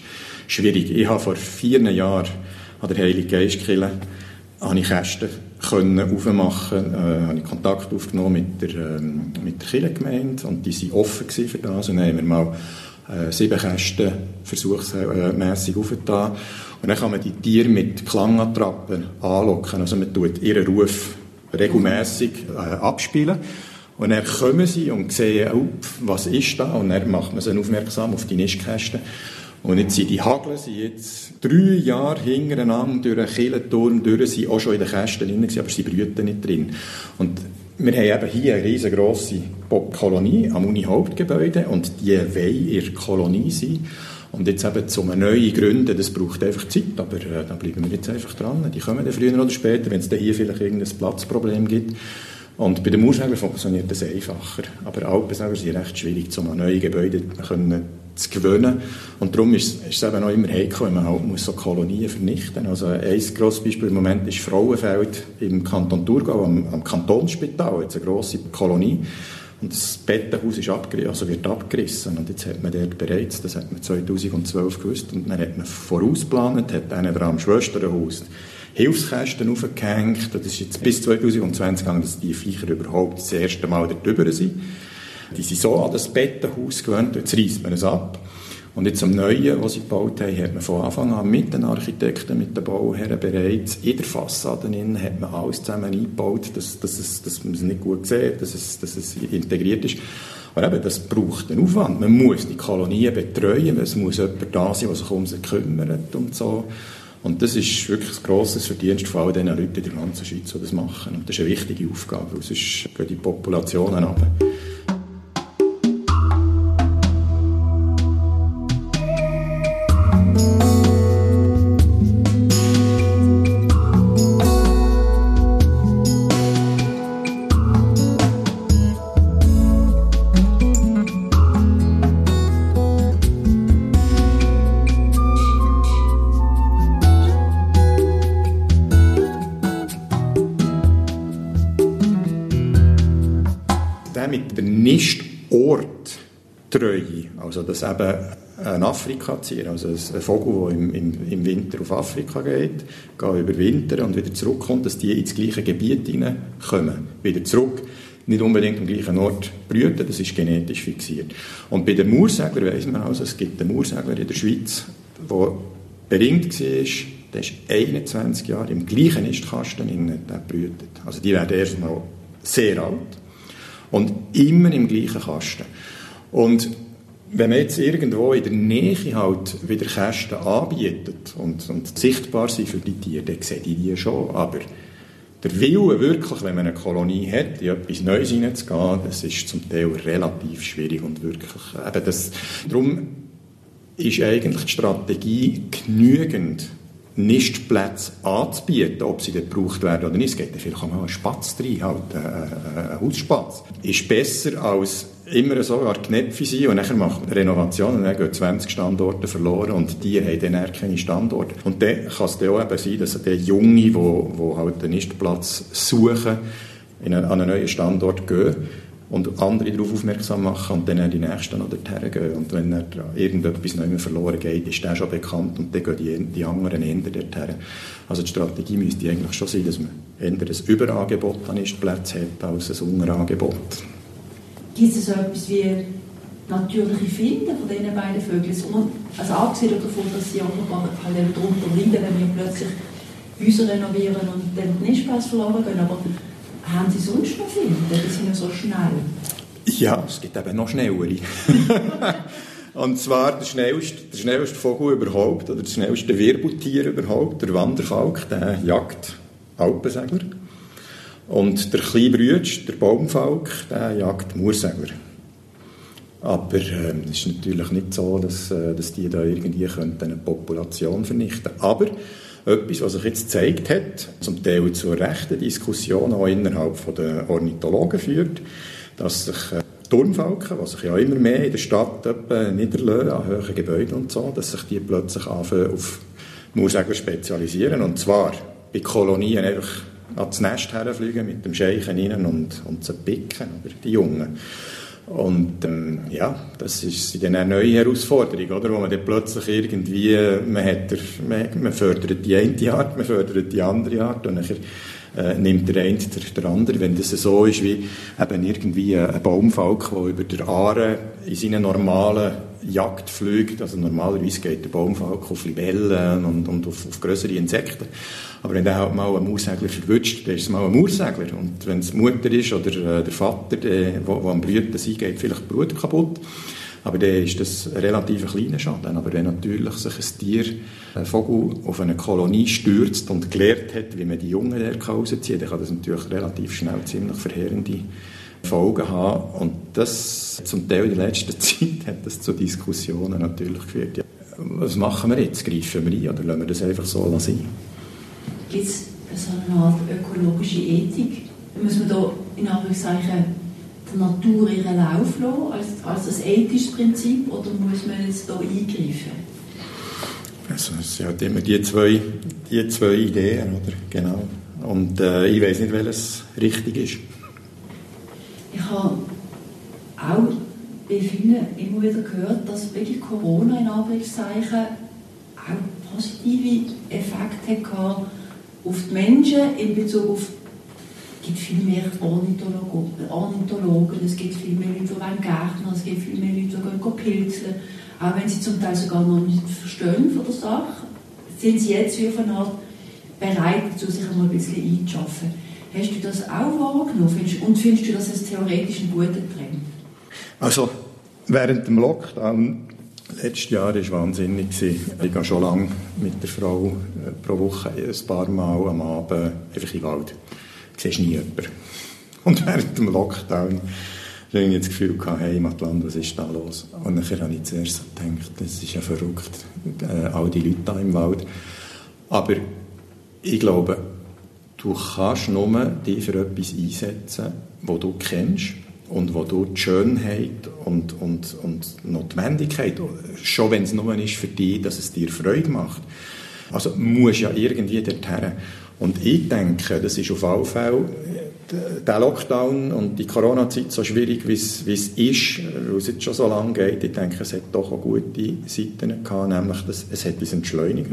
schwierig. Ich habe vor vier Jahren an der Heilige Geistkirche habe ich Kästen können aufmachen, äh, habe ich Kontakt aufgenommen mit der, ähm, mit der Kirchengemeinde und die waren offen für das und dann haben wir mal äh, sieben Kästen versuchsmässig aufgetan und dann kann man die Tiere mit Klangattrappen anlocken, also man tut ihren Ruf regelmäßig äh, abspielen und dann kommen sie und sehen, oh, was ist da und dann macht man sie aufmerksam auf die Nistkästen und jetzt sind die Hagler sind jetzt drei Jahre hintereinander durch einen Kielenturm durch, sind auch schon in den Kästen drin, aber sie brüten nicht drin. Und wir haben eben hier eine riesengroße Kolonie am Uni-Hauptgebäude und die wollen in Kolonie sein. Und jetzt eben zu einem neuen gründen, das braucht einfach Zeit, aber äh, da bleiben wir jetzt einfach dran. Die kommen dann früher oder später, wenn es dann hier vielleicht irgendein Platzproblem gibt. Und bei den Mauersägern funktioniert das einfacher. Aber Alpensäger sind recht schwierig, um an neue Gebäude können zu gewöhnen. Und darum ist, ist es eben auch immer heikel, wenn man halt muss so Kolonien vernichten muss. Also ein grosses Beispiel im Moment ist Frauenfeld im Kanton Thurgau, am, am Kantonsspital, jetzt eine grosse Kolonie. Und das Bettenhaus ist abgerissen, also wird abgerissen. Und jetzt hat man dort bereits, das hat man 2012 gewusst, und dann hat man vorausgeplant, hat einen am Schwesterhaus Hilfskästen aufgehängt. Das ist jetzt bis 2020 gegangen, dass die Viecher überhaupt das erste Mal darüber sind. Die sind so an das Bettenhaus gewöhnt, jetzt reißt man es ab. Und jetzt am Neuen, was sie gebaut haben, hat man von Anfang an mit den Architekten, mit den Bauherren bereits in der Fassade drin, hat man alles zusammen eingebaut, dass, dass, es, dass man es nicht gut sieht, dass es, dass es integriert ist. Aber eben, das braucht einen Aufwand. Man muss die Kolonien betreuen, es muss jemand da sein, der sich um sie kümmert und so. Und das ist wirklich ein grosses Verdienst von all den Leuten in der ganzen Schweiz, die das machen. Und das ist eine wichtige Aufgabe, weil sonst gehen die Populationen runter. Also dass eben ein Afrikazier, also ein Vogel, der im, im, im, Winter auf Afrika geht, geht überwintern und wieder zurückkommt, dass die ins gleiche Gebiet hineinkommen, wieder zurück. Nicht unbedingt am gleichen Ort brüten, das ist genetisch fixiert. Und bei den Moorsegler weiss man also, es gibt einen Moorsegler in der Schweiz, der beringt war, der ist 21 Jahre im gleichen Nistkasten brütet. Also die werden erstmal sehr alt und immer im gleichen Kasten. Und wenn man jetzt irgendwo in der Nähe halt wieder Kästen anbietet und, und sichtbar sind für die Tiere, dann sehen die die schon. Aber der Wille wirklich, wenn man eine Kolonie hat, in etwas Neues hineinzugehen, das ist zum Teil relativ schwierig und wirklich, eben das, darum ist eigentlich die Strategie genügend Nistplätze anzubieten, ob sie dort gebraucht werden oder nicht. Es geht vielleicht auch mal ein Spatz rein, halt, ein, äh, äh, ein Hausspatz. Ist besser als immer so Art Knäpfe sein und nachher macht man Renovation und dann gehen 20 Standorte verloren und die haben dann keine Standorte. Und dann kann es dann auch eben sein, dass die Junge, die, die halt einen Nistplatz suchen, in einen, an einen neuen Standort gehen und andere darauf aufmerksam machen und dann die Nächsten noch dorthin gehen. Und wenn er irgendetwas nicht mehr verloren geht, ist der schon bekannt und dann gehen die, die anderen eher dorthin. Also die Strategie müsste eigentlich schon sein, dass man eher ein Überangebot an Nistplätzen hat als ein Unterangebot. Gibt es so etwas wie natürliche Finden von diesen beiden Vögeln? Also abgesehen davon, dass sie auch halt eben darunter leiden, wenn wir plötzlich Häuser renovieren und dann die Nistplätze verloren gehen, aber haben Sie sonst noch Filme? Die sind ja so schnell. Ja, es gibt eben noch schnellere. Und zwar der schnellste, der schnellste Vogel überhaupt, oder das schnellste Wirbeltier überhaupt, der Wanderfalk, der jagt Alpensegler. Und der kleine Brütsch, der Baumfalk, der jagt Moorsegler. Aber ähm, es ist natürlich nicht so, dass, äh, dass die da irgendwie eine Population vernichten können. Aber etwas, was sich jetzt gezeigt hat, zum Teil zu rechten Diskussionen auch innerhalb der Ornithologen führt, dass sich äh, Turmfalken, die sich ja immer mehr in der Stadt niederlassen, an hohen Gebäuden und so, dass sich die plötzlich auf Moorsegler spezialisieren. Und zwar bei Kolonien einfach ans Nest herfliegen mit dem Scheichen rein und, und sie picken, oder die Jungen. Und ähm, ja, das ist dann eine neue Herausforderung, oder? wo man dann plötzlich irgendwie, man, hat man, man fördert die eine Art, man fördert die andere Art und dann äh, nimmt der eine der, der andere. Wenn das so ist wie eben irgendwie ein Baumfalk, der über der Aare in seinen normalen Jagd fliegt, also normalerweise geht der Baumfalk auf Libellen und, und auf, auf größere Insekten. Aber wenn der halt mal einen Maursegler verwünscht, dann ist es mal ein Maursegler. Und wenn es die Mutter ist oder äh, der Vater, der am Brüten sein geht vielleicht die Brut kaputt. Aber dann ist das ein relativ kleiner Schaden. Aber wenn natürlich sich ein Tier, ein Vogel, auf eine Kolonie stürzt und gelernt hat, wie man die Jungen der rausziehen dann kann das natürlich relativ schnell ziemlich verheerende Folgen haben. Und das, zum Teil in der letzten Zeit, hat das zu Diskussionen natürlich geführt. Ja, was machen wir jetzt? Greifen wir ein oder lassen wir das einfach so sein? Gibt es so eine Art ökologische Ethik? Muss man da in Anführungszeichen der Natur ihren Lauf lassen, als, als ein ethisches Prinzip, oder muss man jetzt da eingreifen? Also es sind halt immer die zwei, die zwei Ideen, oder? Genau. Und äh, ich weiß nicht, welches richtig ist. Ich habe auch bei vielen immer wieder gehört, dass wirklich Corona in Anführungszeichen auch positive Effekte hatte auf die Menschen in Bezug auf gibt viel mehr Ornithologen, es gibt viel mehr Leute, die wollen Gärtner, es gibt viel mehr Leute, die gehen pilzeln. Auch wenn sie zum Teil sogar noch nicht verstehen von der Sache, sind sie jetzt wie eine Art bereit dazu, sich einmal ein bisschen einzuschaffen. Hast du das auch wahrgenommen und findest du das als theoretisch einen guten Trend? Also, während dem Lockdown letztes Jahr war wahnsinnig. Ich gehe schon lange mit der Frau äh, pro Woche ein paar Mal am Abend einfach in den Wald. Siehst nie jemanden. Und während dem Lockdown hatte ich das Gefühl, hey Matland, was ist da los? Und dann habe ich zuerst gedacht, das ist ja verrückt, äh, all die Leute da im Wald. Aber ich glaube, du kannst nur dich für etwas einsetzen, das du kennst und wo du die Schönheit und, und, und Notwendigkeit, schon wenn es nur ist für dich, dass es dir Freude macht, also musst ja irgendwie dorthin. Und ich denke, das ist auf alle Fälle der Lockdown und die Corona-Zeit so schwierig, wie es, ist, weil es jetzt schon so lange geht. Ich denke, es hat doch auch gute Seiten gehabt, nämlich, dass es hat uns entschleunigt.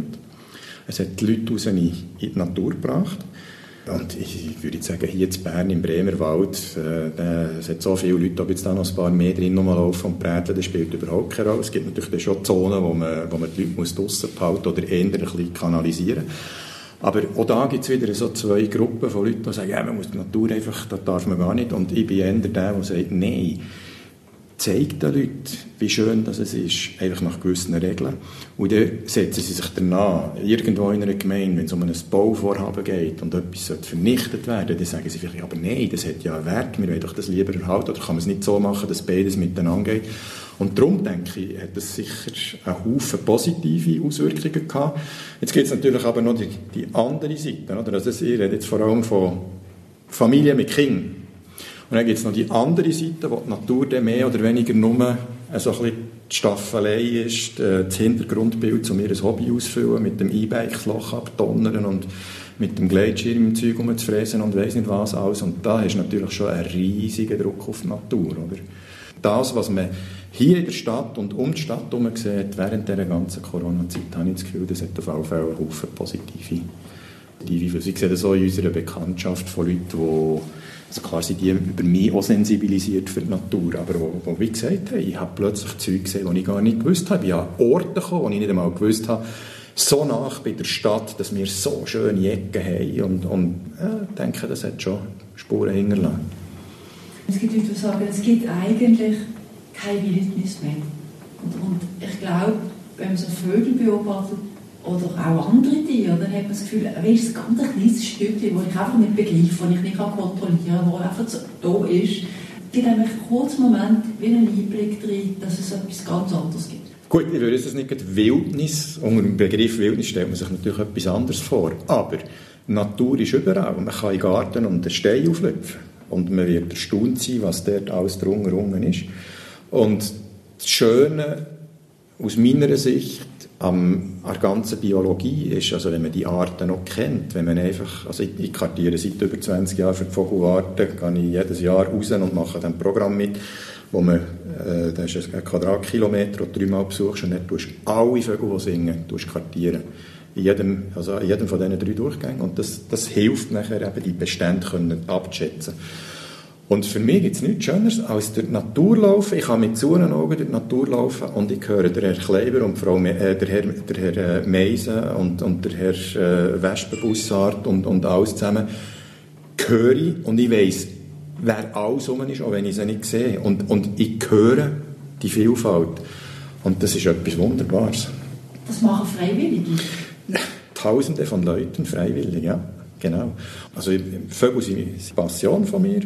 Es hat die Leute raus in die Natur gebracht. Und ich würde sagen, hier in Bern, im Bremerwald, äh, es hat so viele Leute, ob jetzt da noch ein paar mehr drin laufen und präteln, das spielt überhaupt keine Rolle. Es gibt natürlich schon Zonen, wo man, wo man die Leute muss draussen behalten oder bisschen kanalisieren aber auch da gibt es wieder so zwei Gruppen von Leuten, die sagen, ja, man muss die Natur einfach, das darf man gar nicht. Und ich bin eher der, der sagt, nein, zeigt den Leuten, wie schön das ist, einfach nach gewissen Regeln. Und dann setzen sie sich danach, irgendwo in einer Gemeinde, wenn es um ein Bauvorhaben geht und etwas vernichtet werden dann sagen sie vielleicht, aber nein, das hat ja einen Wert, wir wollen doch das lieber erhalten, oder kann man es nicht so machen, dass beides miteinander geht. Und darum, denke ich, hat das sicher einen Haufen positive Auswirkungen gehabt. Jetzt gibt es natürlich aber noch die, die andere Seite, oder? Also ich rede jetzt vor allem von Familien mit Kindern. Und dann gibt es noch die andere Seite, wo die Natur dann mehr oder weniger nur so ein bisschen die Staffelei ist, äh, das Hintergrundbild, um ihr ein Hobby ausfüllen, mit dem E-Bike das Loch abdonnern und mit dem Gleitschirm im Zeug umzufräsen und weiss nicht was alles. Und da ist natürlich schon ein riesiger Druck auf die Natur. Oder? Das, was man hier in der Stadt und um die Stadt herum sieht, während dieser ganzen Corona-Zeit, habe ich das Gefühl, das hat auf jeden Fall einen Haufen positive Ich sehe das auch in unserer Bekanntschaft von Leuten, die also klar sind die über mich auch sensibilisiert für die Natur, aber wo, wo wie gesagt haben, ich habe plötzlich Zeug gesehen, die ich gar nicht gewusst habe. Ich habe Orte gekommen, die ich nicht einmal gewusst habe, so nach bei der Stadt, dass wir so schöne Ecken haben und, und ich denke, das hat schon Spuren hinterlassen. Es gibt Leute, die sagen, es gibt eigentlich keine Wildnis mehr. Und, und ich glaube, wenn man so Vögel beobachtet, oder auch andere Tiere, dann hat man das Gefühl, es ganz ein kleines Stückchen, das ich einfach nicht begreife, das ich nicht kontrollieren kann, das einfach so da ist. Es gibt einen kurzen Moment wie einen Einblick drin, dass es etwas ganz anderes gibt. Gut, ich würde es nicht Wildnis, unter dem Begriff Wildnis stellt man sich natürlich etwas anderes vor, aber Natur ist überall. Man kann den Garten und den Stein auflöpfen und man wird erstaunt sein, was dort alles drumherum ist. Und das Schöne aus meiner Sicht am, an der ganzen Biologie ist, also wenn man die Arten noch kennt, wenn man einfach, also ich, ich kartiere seit über 20 Jahren für die Vogelarten, gehe ich jedes Jahr raus und mache dann ein Programm mit, wo man, äh, das ist ein Quadratkilometer, und dreimal besuchst und dann tust alle Vögel, die singen, tust kartieren. In jedem, also in jedem von diesen drei Durchgängen. Und das, das hilft nachher eben, die Bestände können abzuschätzen. Und für mich gibt es nichts Schöneres, als durch die Natur laufen. Ich kann mit zuenen Augen durch die Natur laufen und ich höre den Herr Kleber und Frau Me äh, der Herr, der Herr äh, Meisen und, und der Herr äh, Wespenbussard und, und alles zusammen höre ich und ich weiss, wer alles rum ist, auch wenn ich sie nicht sehe. Und, und ich höre die Vielfalt. Und das ist etwas Wunderbares. Das machen Freiwillige? Tausende von Leuten freiwillig, ja. Genau. Also Vögel sind Passion von mir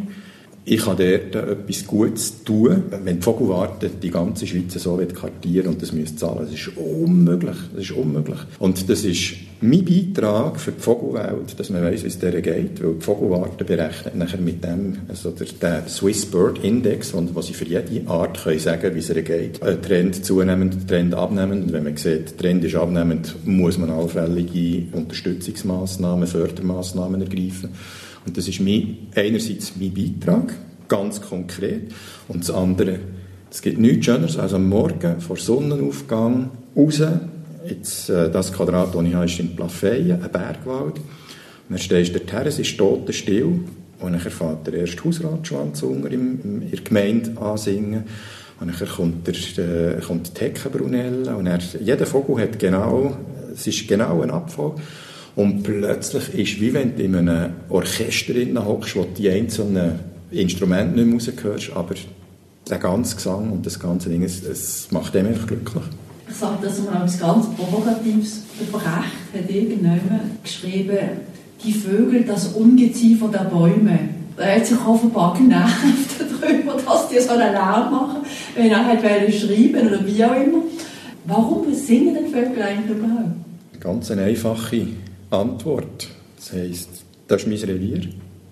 ich kann dort etwas Gutes tun, wenn die Vogelwarte die ganze Schweiz so kartieren und das müsste zahlen. Das ist unmöglich. Das ist unmöglich. Und das ist mein Beitrag für die Vogelwelt, dass man weiß, wie es der geht, weil die Vogelwarte berechnet nachher mit dem, also der, der Swiss Bird Index, und was sie für jede Art können sagen, wie es ihr geht. Ein Trend zunehmend, Trend abnehmend. Und wenn man sieht, Trend ist abnehmend, muss man allfällige Unterstützungsmaßnahmen, Fördermaßnahmen ergreifen. Und das ist mein, einerseits mein Beitrag, ganz konkret, und das andere, es gibt nichts Schöneres als am Morgen vor Sonnenaufgang raus, jetzt, äh, das Quadrat, das ich habe, ist in Plafeyen, ein Bergwald, und dann stehst du dorthin, es ist totenstill, Und dann fährt der erste Hausratschwanz unter in der Gemeinde ansingen. Und dann kommt, der, äh, kommt die Heckenbrunelle. Und dann, jeder Vogel hat genau, es ist genau ein Abfall. Und plötzlich ist wie wenn du in einem Orchester hockst, wo die einzelnen Instrumente nicht mehr raushörst, aber der ganze Gesang und das ganze Ding, es, es macht dem einfach glücklich. Ich sage das mal etwas ganz Provokatives. Der Brecht hat irgendjemand geschrieben, die Vögel, das Ungeziefer der Bäume. Er hat sich offenbar genervt darüber, dass die so einen Lärm machen, wenn er halt schreiben oder wie auch immer. Warum singen denn Vögel eigentlich überhaupt? Eine ganz einfache Antwort. Das heisst, das ist mein Revier,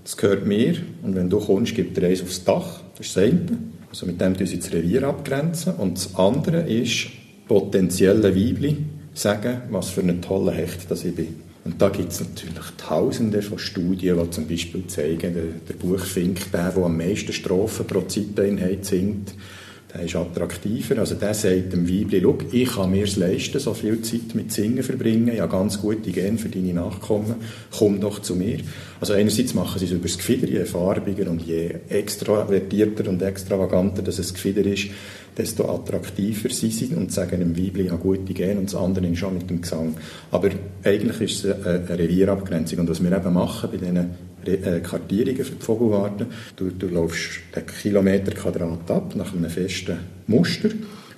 das gehört mir und wenn du kommst, gibt er eins aufs Dach, das ist das eine. Also mit dem tun sie das Revier abgrenzen und das andere ist, potenzielle Weibli sagen, was für ein toller Hecht das ich bin. Und da gibt es natürlich tausende von Studien, die zum Beispiel zeigen, der, der Buchfink, der, der am meisten Strophen pro Zeiteinheit singt, der ist attraktiver. Also der sagt dem Weibli, ich kann mir leisten, so viel Zeit mit Singen verbringen, habe ganz gute Gene für deine Nachkommen, komm doch zu mir. Also einerseits machen sie es über das Gefieder, je farbiger und je extravertierter und extravaganter das Gefieder ist, desto attraktiver sie sind und sagen dem Weibli, habe gute Gene und das andere schon mit dem Gesang. Aber eigentlich ist es eine Revierabgrenzung und was wir eben machen bei diesen Kartierungen für die Vogelwarte. Du, du läufst einen Kilometer Quadrat ab nach einem festen Muster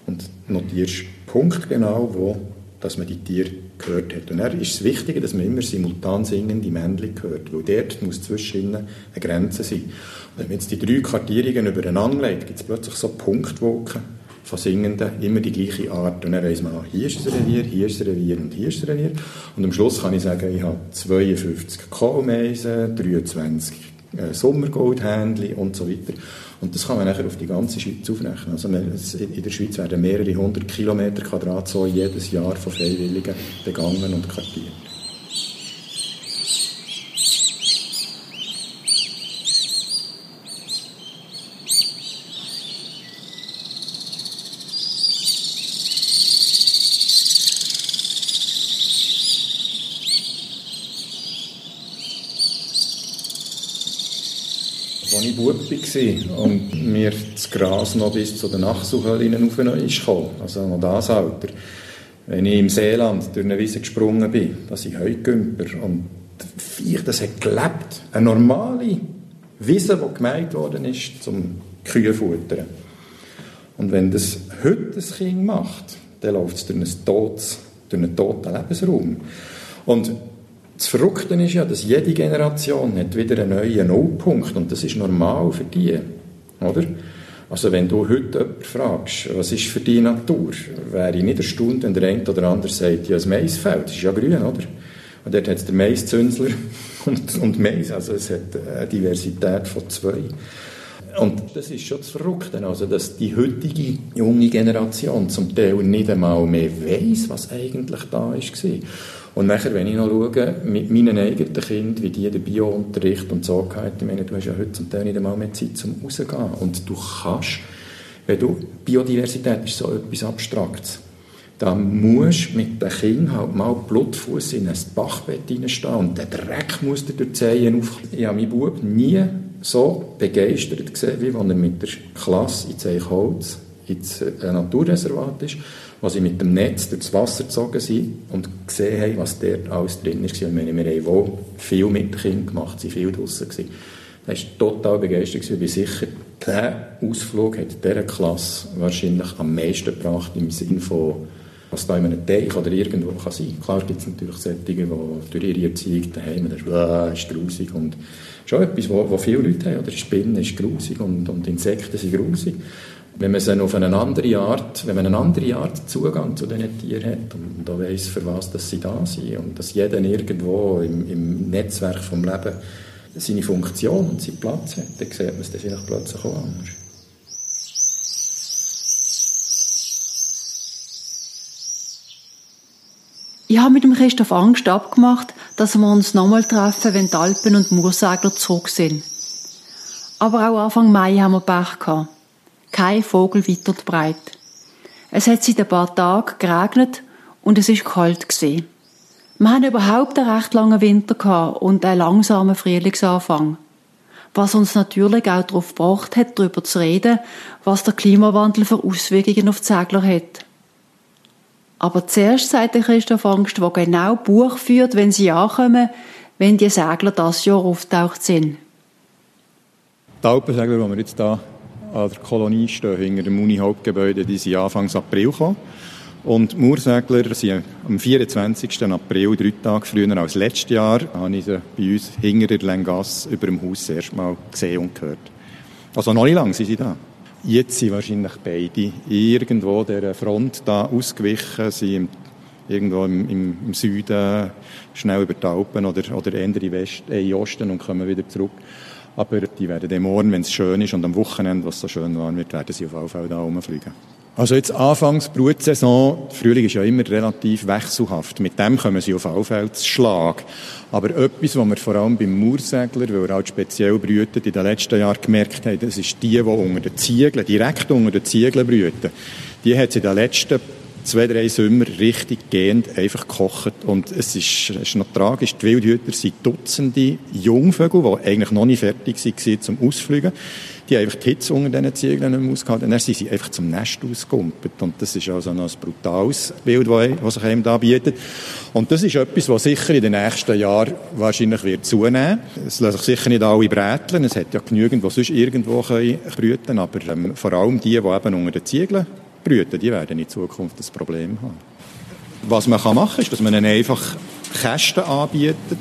und notierst punktgenau, wo dass man die Tiere gehört hat. Und dann ist es wichtig, dass man immer simultan singende Männchen hört, weil dort muss zwischen ihnen eine Grenze sein. Und wenn man jetzt die drei Kartierungen übereinander legt, gibt es plötzlich so Punktwolken von Singenden immer die gleiche Art. Und dann weiss man, ah, hier ist ein Revier, hier ist ein Revier und hier ist ein Revier. Und am Schluss kann ich sagen, ich habe 52 Kohlmeisen, 23 äh, und so weiter. Und das kann man nachher auf die ganze Schweiz aufrechnen. Also in der Schweiz werden mehrere hundert Kilometer Quadrat so jedes Jahr von Freiwilligen begangen und kartiert. War und mir das Gras noch bis zu den Achselhöhlen rauf ist gekommen. Also noch das Alter. Wenn ich im Seeland durch eine Wiese gesprungen bin, das sind Heugümper und Viech, das hat gelebt. Eine normale Wiese, die gemeint worden ist, zum Kühe futtern. Und wenn das heute ein Kind macht, dann läuft es durch, ein totes, durch einen toten Lebensraum. Und das Verrückte ist ja, dass jede Generation hat wieder einen neuen Nullpunkt und das ist normal für die, oder? Also wenn du heute jemanden fragst, was ist für die Natur, wäre ich nicht erstaunt, wenn der eine oder andere sagt, ja, das Maisfeld, ist ja grün, oder? Und dort hat es den Maiszünsler und, und Mais, also es hat eine Diversität von zwei. Und das ist schon das Verrückte, also dass die heutige junge Generation zum Teil nicht einmal mehr weiß, was eigentlich da war. Und nachher, wenn ich noch schaue, mit meinen eigenen Kindern, wie die den Biounterricht und so gehalten, meine, du hast ja heute zum Teil nicht einmal mehr Zeit zum rausgehen. Und du kannst, wenn du, Biodiversität ist so etwas Abstraktes, dann musst du mit den Kindern halt mal Blutfuß in ein Bachbett reinstehen und der Dreck muss dir durch die Zehen auf. Ich habe meinen Bub nie so begeistert gesehen, wie wenn er mit der Klasse in Zeichholz ins äh, Naturreservat ist wo sie mit dem Netz durchs Wasser gezogen sind und gesehen haben, was dort alles drin ist. Und meine, wir haben wohl viel mit den Kindern gemacht, sie viel draußen gewesen. Er war total begeistert. Ich bin sicher, dieser Ausflug hat dieser Klasse wahrscheinlich am meisten gebracht, im Sinne von, was da in einem Teich oder irgendwo kann sein. Klar gibt es natürlich solche, die durch ihre Erziehung daheim, das ist, äh, ist grusig und schon etwas, wo, viele Leute haben, oder Spinnen ist grusig und, und Insekten sind grusig wenn man sie auf eine andere Art, wenn man eine andere Art Zugang zu diesen Tieren hat und da weiss, für was dass sie da sind und dass jeder irgendwo im, im Netzwerk vom Leben seine Funktion und seinen Platz hat, dann sieht man es dann vielleicht plötzlich auch anders. Ich habe mit dem Christoph Angst abgemacht, dass wir uns nochmal treffen, wenn die Alpen und Moorsegler zurück sind. Aber auch Anfang Mai haben wir Pech gehabt kein Vogel weiter breit. Es hat seit ein paar Tagen geregnet und es ist kalt gewesen. Wir haben überhaupt einen recht langen Winter gehabt und einen langsamen Frühlingsanfang. was uns natürlich auch darauf gebracht hat, darüber zu reden, was der Klimawandel für Auswirkungen auf die Segler hat. Aber zuerst sagt der Christoph Angst, der genau Buch führt, wenn sie ankommen, wenn die Segler das Jahr auftaucht sind. Die Alpensegler, die wir jetzt hier an der Kolonie stehen, hinter dem Uni-Hauptgebäude, die sind Anfang April gekommen. Und die Moorsegler sind am 24. April, drei Tage früher als letztes Jahr, habe ich sie bei uns hinter der Lengasse über dem Haus das Mal gesehen und gehört. Also noch nicht lange sind sie da. Jetzt sind wahrscheinlich beide irgendwo der Front da ausgewichen, sind irgendwo im, im, im, Süden schnell über die Alpen oder, oder eher in, West, äh, in Osten und kommen wieder zurück. Aber die werden dann morgen, wenn es schön ist und am Wochenende, was so schön warm wird, werden sie auf jeden Fall da rumfliegen. Also jetzt anfangs Brutsaison, Frühling ist ja immer relativ wechselhaft. Mit dem kommen sie auf jeden Fall zu Schlag. Aber etwas, was wir vor allem beim Moorsegler, weil er halt speziell brütet, in den letzten Jahren gemerkt haben, das ist die, die unter den Ziegeln, direkt unter den Ziegeln brüten. Die hat es in den letzten zwei, drei Sommer richtig gehend einfach gekocht. Und es ist, es ist noch tragisch, die Wildhüter sind Dutzende Jungvögel, die eigentlich noch nicht fertig waren zum Ausfliegen. Die haben einfach die Hitze unter diesen Ziegeln nicht mehr ausgehalten. Und dann sind sie einfach zum Nest ausgekumpelt. Und das ist also noch ein brutales Bild, das sich einem da bietet. Und das ist etwas, was sicher in den nächsten Jahren wahrscheinlich wird zunehmen. Es lassen sich sicher nicht alle bräteln. Es hat ja genügend, die sonst irgendwo können brüten Aber ähm, vor allem die, die eben unter den Ziegeln brüten, die werden in Zukunft das Problem haben. Was man machen kann, ist, dass man ihnen einfach Kästen anbietet,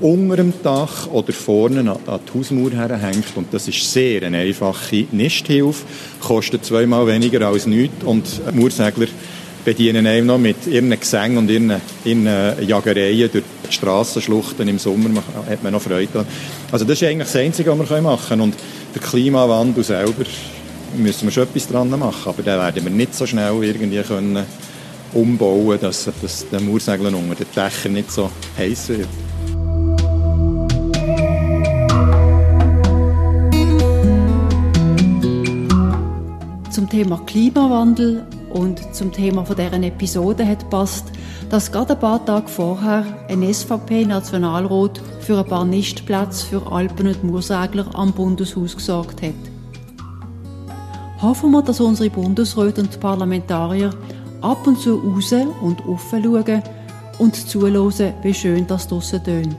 unter dem Dach oder vorne an die Hausmauer herhängt. Und das ist sehr eine einfache Nisthilfe, kostet zweimal weniger als nichts und Mauersegler bedienen einem noch mit ihren Gesängen und ihren, ihren Jagereien durch die Strassenschluchten im Sommer hat man noch Freude. Also das ist eigentlich das Einzige, was wir machen können. Und der Klimawandel selber müssen wir schon etwas dran machen, aber dann werden wir nicht so schnell irgendwie können umbauen, dass, dass der Mauersegler unter den Dächern nicht so heiß wird. Zum Thema Klimawandel und zum Thema von deren Episode hat passt, dass gerade ein paar Tage vorher ein SVP-Nationalrat für ein paar Nistplätze für Alpen- und Moorsegler am Bundeshaus gesorgt hat. Hoffen wir, dass unsere Bundesräte und Parlamentarier ab und zu raus und offen schauen und zuhören, wie schön das draussen tönt.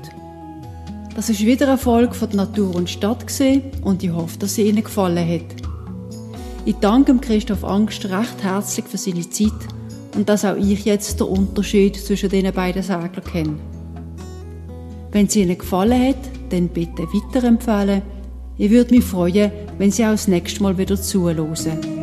Das ist wieder ein Folge von Natur und Stadt und ich hoffe, dass sie Ihnen gefallen hat. Ich danke Christoph Angst recht herzlich für seine Zeit und dass auch ich jetzt den Unterschied zwischen den beiden Seglern kenne. Wenn es Ihnen gefallen hat, dann bitte weiterempfehlen. Ich würde mich freuen, wenn Sie auch das nächste Mal wieder zuhören.